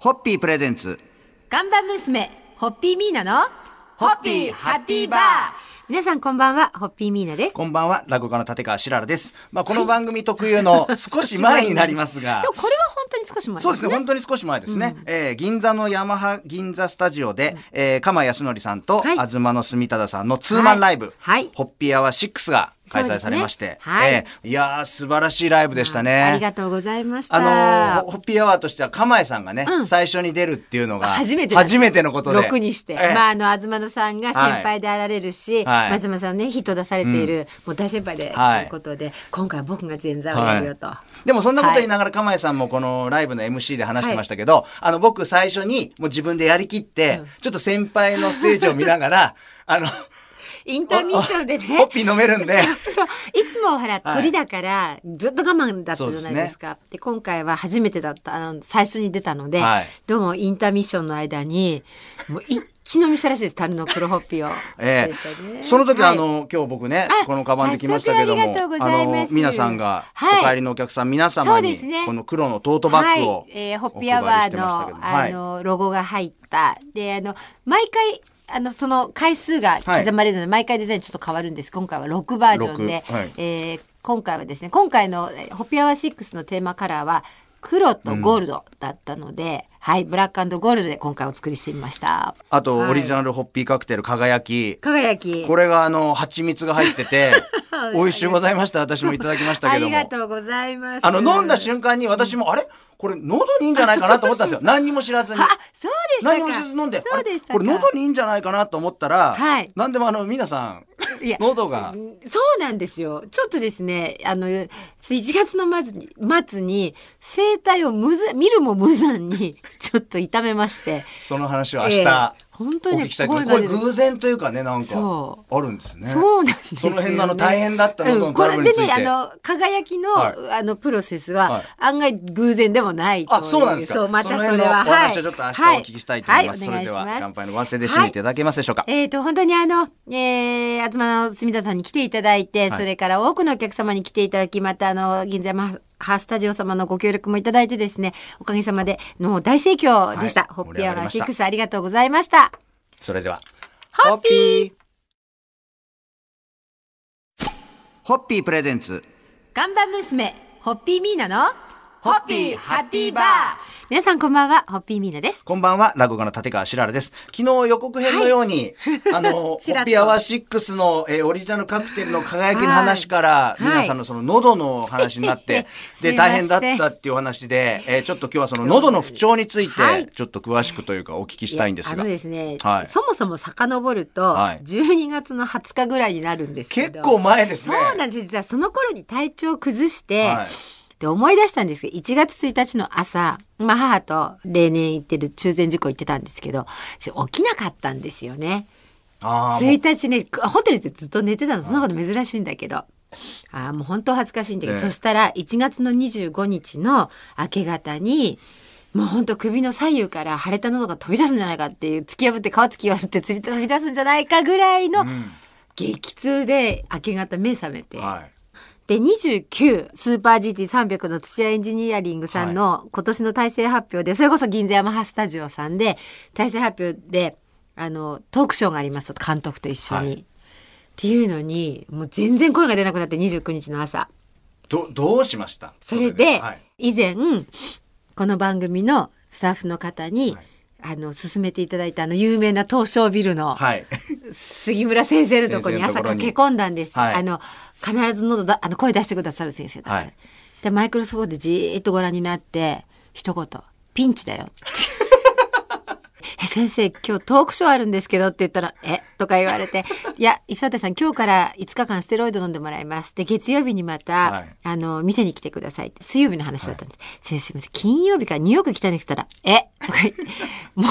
ホッピープレゼンツ。看板娘、ホッピーミーナの、ホッピーハッピーバー皆さんこんばんは、ホッピーミーナです。こんばんは、落語家の立川しららです。まあ、この番組特有の 少し前になりますがでも。これは本当に少し前そうですね、本当に少し前ですね。えー銀座のヤマハ銀座スタジオで、えー、鎌康則さんと、はい東野住忠さんのツーマンライブ、はいホッピーアワー6が開催されまして、ね。はい。えーいやー、素晴らしいライブでしたね。ありがとうございました。あのーホッピーアワーとしては、釜江さんがね、うん。最初に出るっていうのが、初めて初めてのことで。6にして。ええ。まあ、あの、東野さんが先輩であられるし、はい。松山さんね、ヒット出されている、もう大先輩で、はいということで、今回は僕が前座をやるよと。でもそんなこと言いながら、釜江さんもこのライブの MC で話してましたけど、あの、僕最初にもう自分でやりきって、ちょっと先輩のステージを見ながら、あの、インターミッションでね。ホッピー飲めるんで、そう。いつもほら、はい鳥だから、ずっと我慢だったじゃないですか。で今回は初めてだった、あの、最初に出たので、はい。どうもインターミッションの間に、もう一気飲みしたらしいです、樽の黒ホッピーを。ええ。その時、はい。あの、今日僕ねあ、このカバンで来ましたけども、ありがとうございます。の、皆さんが、はい。お帰りのお客さん皆様にこの黒のトートバッグを、はい、えーホッピーアワーの、あの、ロゴが入った。で、あの、毎回、あの、その回数が刻まれるので、毎回デザインちょっと変わるんです。今回は6バージョンで、六はいえー今回はですね、今回のえーホッピーアワー6のテーマカラーは、黒とゴールドだったので、はい、ブラックゴールドで今回お作りしてみました。あと、はいオリジナルホッピーカクテル輝き、輝き。これがあの、蜂蜜が入ってて、美味しゅうございました。私もいただきましたあけども。りがとうございます。あの、飲んだ瞬間に私も、あれ？これ喉にいいんじゃないかなと思ったんですよ。何にも知らずに。あ、そうでしたか。何も知らず飲んで、そうでしたこれ喉にいいんじゃないかなと思ったら、はい何でもあの、皆さん、喉が、そうなんですよ。ちょっとですね、あの、ちょっと1月の末に、末に、声帯を無残、見るも無残に、ちょっと痛めまして。その話を明日、ええ本当にねこれ偶然というかね、なんかそ、あるんですね。そうなんです。その辺のあの大変だった喉のうん。これでね、あの、輝きの、はい。あの、プロセスは、はい。案外偶然でもないあ、そうなんですか。そう、またその辺のれは。お話をちょっと明日お聞きしたいと思います。はそれでは、お願いします。乾杯のご発声で締めていただけますでしょうか。えっ、と、本当にあの、えー、東の住田さんに来ていただいて、はい。それから多くのお客様に来ていただき、またあの、銀座山ハスタジオ様のご協力もいただいてですね、おかげさまで、もう大盛況でした。はいホッピーアワー盛り上がりました。6ありがとうございました。それでは、ホッピー。ホッピープレゼンツ、看板娘、ホッピーミーナの、ホッピーハッピーバー皆さんこんばんは、ホッピーミーナです。こんばんは、落語家の立川しららです。昨日予告編のように、あの、ホッピーアワー6の、えーオリジナルカクテルの輝きの話から、はい皆さんのその喉の話になって、で、すいません大変だったっていうお話で、えーちょっと今日はその喉の不調についはいて、ちょっと詳しくというかお聞きしたいんですがあの。ですね、はいそもそも遡ると、はい12月の20日ぐらいになるんですけど。結構前ですね。そうなんです。実はその頃に体調を崩して、はいで思い出したんですけど、1月1日の朝、まあ母と例年行ってる中禅寺湖行ってたんですけど、起きなかったんですよね。あーもう1日ね、ホテルでずっと寝てたの、そんなこと珍しいんだけど。ああ、もう本当恥ずかしいんだけど、ええそしたら1月の25日の明け方に、もう本当首の左右から腫れた喉が飛び出すんじゃないかっていう、突き破って皮突き破って飛び出すんじゃないかぐらいの激痛で明け方目覚めて。はい。で、29、スーパー GT300 の土屋エンジニアリングさんの今年の体制発表で、それこそ銀座ヤマハスタジオさんで、体制発表で、あの、トークショーがありますと、監督と一緒に。はい。っていうのに、もう全然声が出なくなって29日の朝。ど、どうしました？それで、はい。以前、この番組のスタッフの方に、はいあの、勧めていただいたあの、有名な東証ビルの、はい。杉村先生のところに朝駆け込んだんです。はいあの、必ず喉だ、あの、声出してくださる先生だ。はいで、マイクロソフトでじーっとご覧になって、一言、ピンチだよ。え、先生、今日トークショーあるんですけどって言ったら、え？とか言われて、いや、石渡さん、今日から5日間ステロイド飲んでもらいます。で、月曜日にまた、はいあの、店に来てくださいって、水曜日の話だったんです。先生、すいません、金曜日からニューヨーク来たんですたら、え？とか言って、も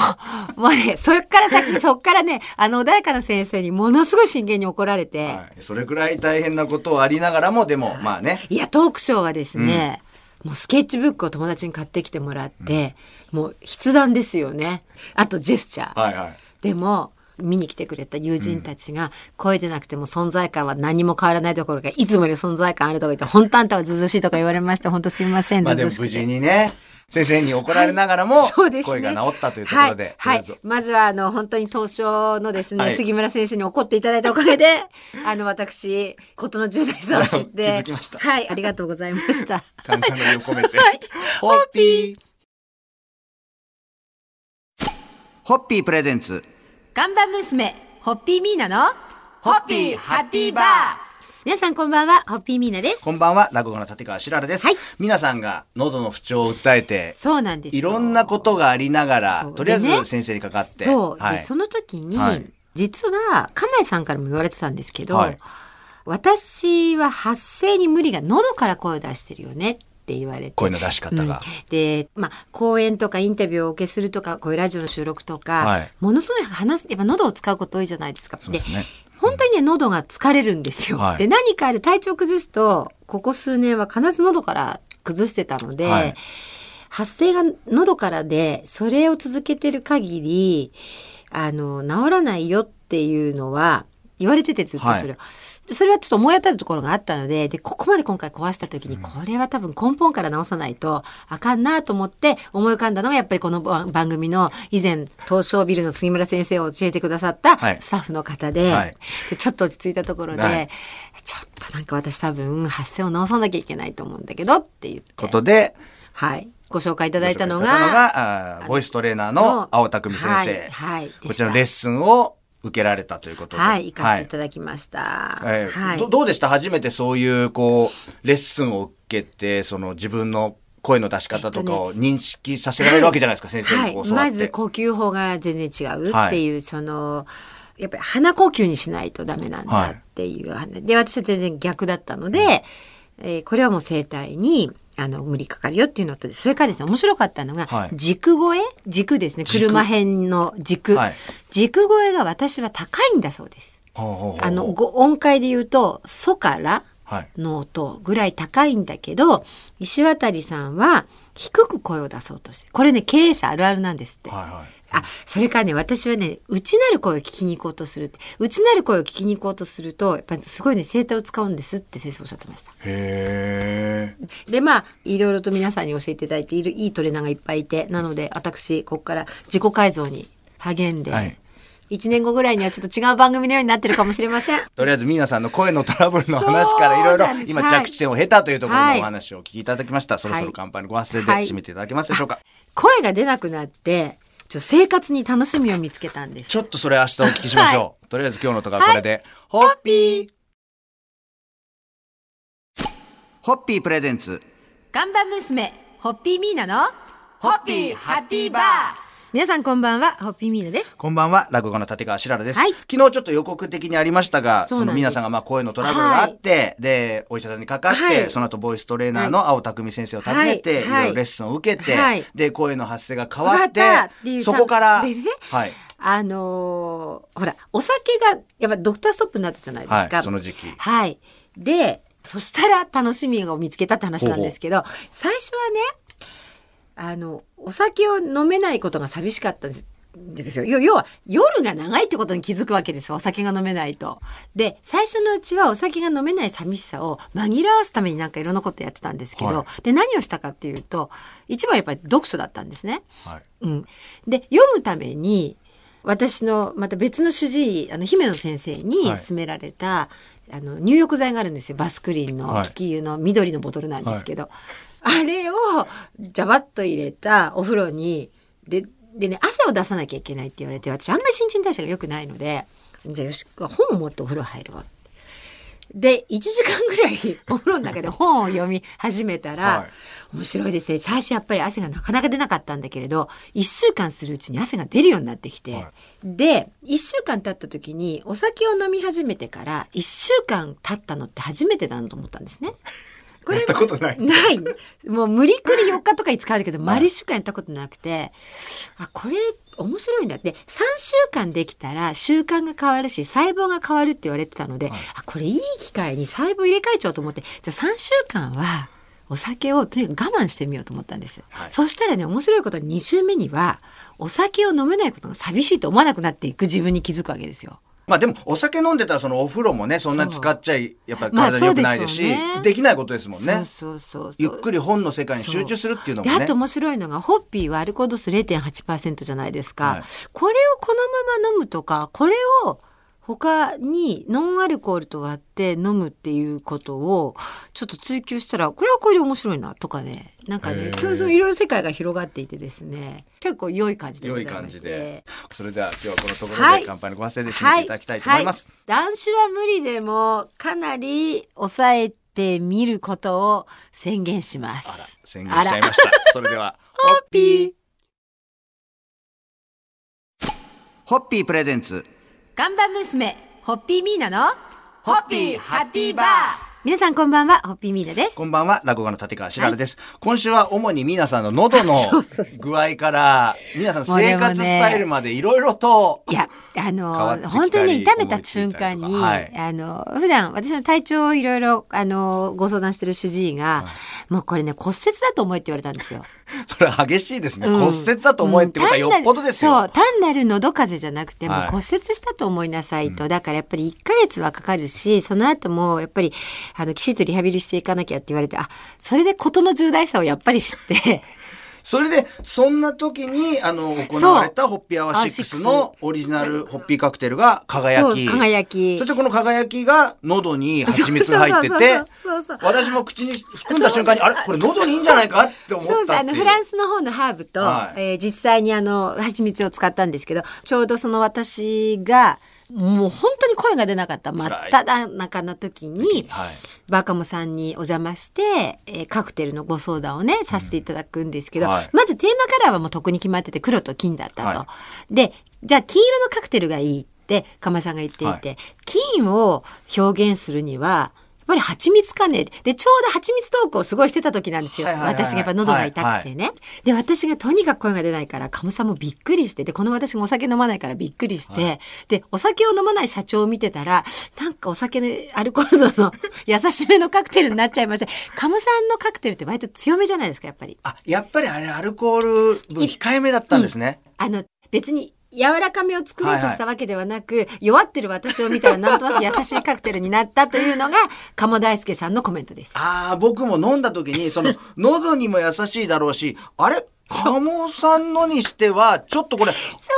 う、もうね、それから先、そっからね、あの、穏やかな先生にものすごい真剣に怒られて、はい。それくらい大変なことはありながらも、でも、まあね。いや、トークショーはですね、もうスケッチブックを友達に買ってきてもらって、もう筆談ですよね。あとジェスチャー。はいはい。でも、見に来てくれた友人たちが、声でなくても存在感は何も変わらないところがいつもより存在感あるとか言って本当あんたはずうずうしいとか言われまして本当すみませんまあでも無事にね、先生に怒られながらも、声が治ったというところで、はい、はい。まずはあの本当に東証のですね、はい。杉村先生に怒っていただいたおかげで あの私事の重大さを知って気づきました。はいありがとうございました。感謝の意を込めて。はい。ホッピー。ホッピープレゼンツ。看板娘ホッピーミーナのホッピーハッピーバー。皆さんこんばんはホッピーミーナです。こんばんは、落語家の立川しららです。はい。皆さんが喉の不調を訴えて、そうなんですよ。いろんなことがありながらそう、とりあえず先生にかかって。そう、はい。でその時に、はい。実は釜井さんからも言われてたんですけど、はい。私は発声に無理が喉から声を出してるよねって言われて声の出し方が。うんで、まあ、講演とかインタビューをお受けするとかこういうラジオの収録とか、はいものすごい話すやっぱ喉を使うこと多いじゃないですか。ですね。本当にね喉が疲れるんですよ。はいで何かある体調崩すとここ数年は必ず喉から崩してたので、はい発声が喉からでそれを続けてる限りあの治らないよっていうのは言われててずっとそれを。それはちょっと思い当たるところがあったので、で、ここまで今回壊した時に、これは多分根本から直さないとあかんなと思って思い浮かんだのが、やっぱりこの番番組の以前、東証ビルの杉村先生を教えてくださったはいスタッフの方で、はいでちょっと落ち着いたところで、はいちょっとなんか私多分発声を直さなきゃいけないと思うんだけどって言って、ことで、はい。ご紹介いただいたのご紹介いただいたのが、ボイストレーナーの青田久美先生。はい、はい。こちらのレッスンを受けられたということで。はい、行かせてい。ただきました。えーはい。どどうでした？初めてそういうこうレッスンを受けてその自分の声の出し方とかを認識させられるわけじゃないですか、先生はい、にこう教わって、まず呼吸法が全然違うっていう、そのやっぱり鼻呼吸にしないとダメなんだっていう、で私は全然逆だったので、えーこれはもう声帯にあの無理かかるよっていうのとそれからですね面白かったのが、はい。軸声？軸ですね。軸。車編の軸、はい。軸声が私は高いんだそうです。あのご音階で言うと「ソ」からはい。の音ぐらい高いんだけど石渡さんは低く声を出そうとしてこれね経営者あるあるなんですって。はいはい。あそれからね私はね内なる声を聞きに行こうとするって。内なる声を聞きに行こうとするとやっぱりすごいね声帯を使うんですって先生おっしゃってました。へえでまあいろいろと皆さんに教えていただいているいいトレーナーがいっぱいいてなので私ここから自己改造に励んで、はい。1年後ぐらいにはちょっと違う番組のようになってるかもしれません。とりあえず皆さんの声のトラブルの話からいろいろ今はい。着地点を経たというところはい。のお話を聞きいただきました、そろそろ乾杯のご発声ではい。締めていただけますでしょうか、声が出なくなってちょっと生活に楽しみを見つけたんです。ちょっとそれ明日お聞きしましょう、とりあえず今日のところはこれで、ホッピーホッピープレゼンツ。看板娘ホッピーミーナのホッピーハッピーバー。皆さんこんばんはホッピーミーナです。こんばんは、落語家の立川しららです。はい。昨日ちょっと予告的にありましたが、その皆さんがまあ声のトラブルがあって、で、お医者さんにかかって、はい。その後ボイストレーナーの青田久美先生を訪ねて、はい。い。ろいろレッスンを受けて、はい。で、声の発声が変わって、そこから、でねはい、あのーほらお酒がやっぱドクターストップになったじゃないですか、はい、その時期。はい。で、そしたら楽しみを見つけたって話なんですけど、最初はね、あの、お酒を飲めないことが寂しかったんです。ですよ要要は夜が長いってことに気づくわけですよお酒が飲めないと。で最初のうちはお酒が飲めない寂しさを紛らわすためになんかいろんなことやってたんですけど、はで何をしたかっていうと一番やっぱり読書だったんですね。はい。うん、で読むために私のまた別の主治医あの姫野先生にはい勧められた、あの入浴剤があるんですよ。バスクリーンのはい。気球の緑のボトルなんですけど、あれをジャバッと入れたお風呂にででね汗を出さなきゃいけないって言われて私あんまり新陳代謝が良くないのでじゃあよし本を持ってお風呂入ろうで1時間ぐらい お風呂の中で本を読み始めたら、はい。面白いですね。最初やっぱり汗がなかなか出なかったんだけれど1週間するうちに汗が出るようになってきて、はい。で1週間経った時にお酒を飲み始めてから1週間経ったのって初めてだなと思ったんですね。こやったことない。ない。もう無理くり4日とか5日あるけど、はい丸1週間やったことなくて、あ、これ面白いんだって、3週間できたら習慣が変わるし、細胞が変わるって言われてたので、はいあ、これいい機会に細胞入れ替えちゃおうと思って、じゃあ3週間はお酒をとにかく我慢してみようと思ったんですよ。はいそしたらね、面白いことに2週目には、お酒を飲めないことが寂しいと思わなくなっていく自分に気づくわけですよ。まあでも、お酒飲んでたら、そのお風呂もね、そんなに使っちゃい、やっぱりまあ体に良くないですし、そうでね。できないことですもんね。ゆっくり本の世界に集中するっていうのもね。であと面白いのがホッピーはアルコール度数0.8%じゃないですか、はい。これをこのまま飲むとかこれを他にノンアルコールと割って飲むっていうことをちょっと追求したらこれはこれで面白いなとかねなんかねそうそういろいろ世界が広がっていてですね結構良い感じでご良いざいまして感じで。それでは今日はこのところはいで乾杯のご発声で締めていただきたいと思います。はいはい男子は無理でもかなり抑えてみることを宣言します。あら、宣言しちゃいました。それでは、ホッピー。ホッピープレゼンツ。看板娘、ホッピーミーナの、ホッピーハッピーバー。皆さんこんばんは、ホッピーミーナです。こんばんは、落語家の立川しららです。今週は主に皆さんの喉の 具合から、皆さんの生活スタイルまでいろいろと、いや、あの本当にね、痛めた瞬間に、はいあの、普段私の体調をいろいろ、あの、ご相談してる主治医が、もうこれね、骨折だと思えって言われたんですよ。それは激しいですね。うん骨折だと思えってことはよっぽどですよ。うん単なるそう、単なる喉風邪じゃなくて、もうはい骨折したと思いなさいと。だからやっぱり1ヶ月はかかるし、その後もやっぱり、あの、きちんとリハビリしていかなきゃって言われて、あ、それで事の重大さをやっぱり知って、それで、そんな時に、あの、行われたホッピーアワー6のオリジナルホッピーカクテルが輝き。そう輝きそしてこの輝きが喉に蜂蜜が入っててそうそうそうそうそう、私も口に含んだ瞬間に、あれ？これ喉にいいんじゃないかって思そうです。あの、ったっていう。フランスの方のハーブと、はいえー実際にあの、蜂蜜を使ったんですけど、ちょうどその私が、もう本当に声が出なかった真っ只中の時に、はい。バーカモさんにお邪魔して、えーカクテルのご相談をね、させていただくんですけど、はい。まずテーマカラーはもう特に決まってて黒と金だったと。はで、じゃあ金色のカクテルがいいって、鎌さんが言っていて、は金を表現するには、ぱり蜂蜜かねで、ちょうど蜂蜜トークをすごいしてた時なんですよ。はいはいはいはい私がやっぱ喉が痛くてね。で、私がとにかく声が出ないから、鴨さんもびっくりして、で、この私がお酒飲まないからびっくりして、で、お酒を飲まない社長を見てたら、なんかお酒でアルコール度の 優しめのカクテルになっちゃいまして、鴨さんのカクテルって割と強めじゃないですか、やっぱり。あ、やっぱりあれアルコール分控えめだったんですね。あの、別に、柔らかめを作ろうとしたわけではなく、弱ってる私を見たらなんとなく優しいカクテルになったというのが、鴨大輔さんのコメントです。ああ、僕も飲んだ時に、その、喉にも優しいだろうし、あれ？鴨さんのにしては、ちょっとこれ、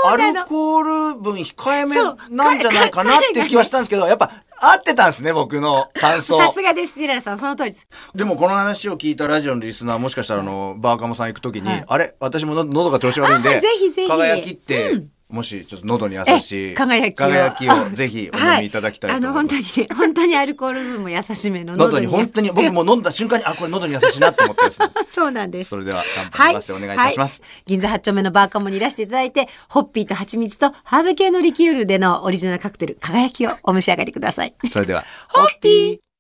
アルコール分控えめなんじゃないかなっていう気はしたんですけど、やっぱ合ってたんですね、僕の感想。さすがです、ジララさん、その通りです。でもこの話を聞いたラジオのリスナーもしかしたらあの、バーカモさん行く時に、はい。あれ？私もの喉が調子悪いんあで、ぜひぜひ。輝きって、うんもしちょっと喉に優しい、え輝きを輝きをぜひお飲みいただきたいとはあの、思います。本当にね、本当にアルコール分も優しめの喉に本当に、僕も飲んだ瞬間に、あ、これ喉に優しいなって思ったんです。そうなんです。それでは乾杯のご発声お願いいたします。はい銀座8丁目のバーカモにいらしていただいて、ホッピーと蜂蜜とハーブ系のリキュールでのオリジナルカクテル、輝きをお召し上がりください。それでは、ホッピー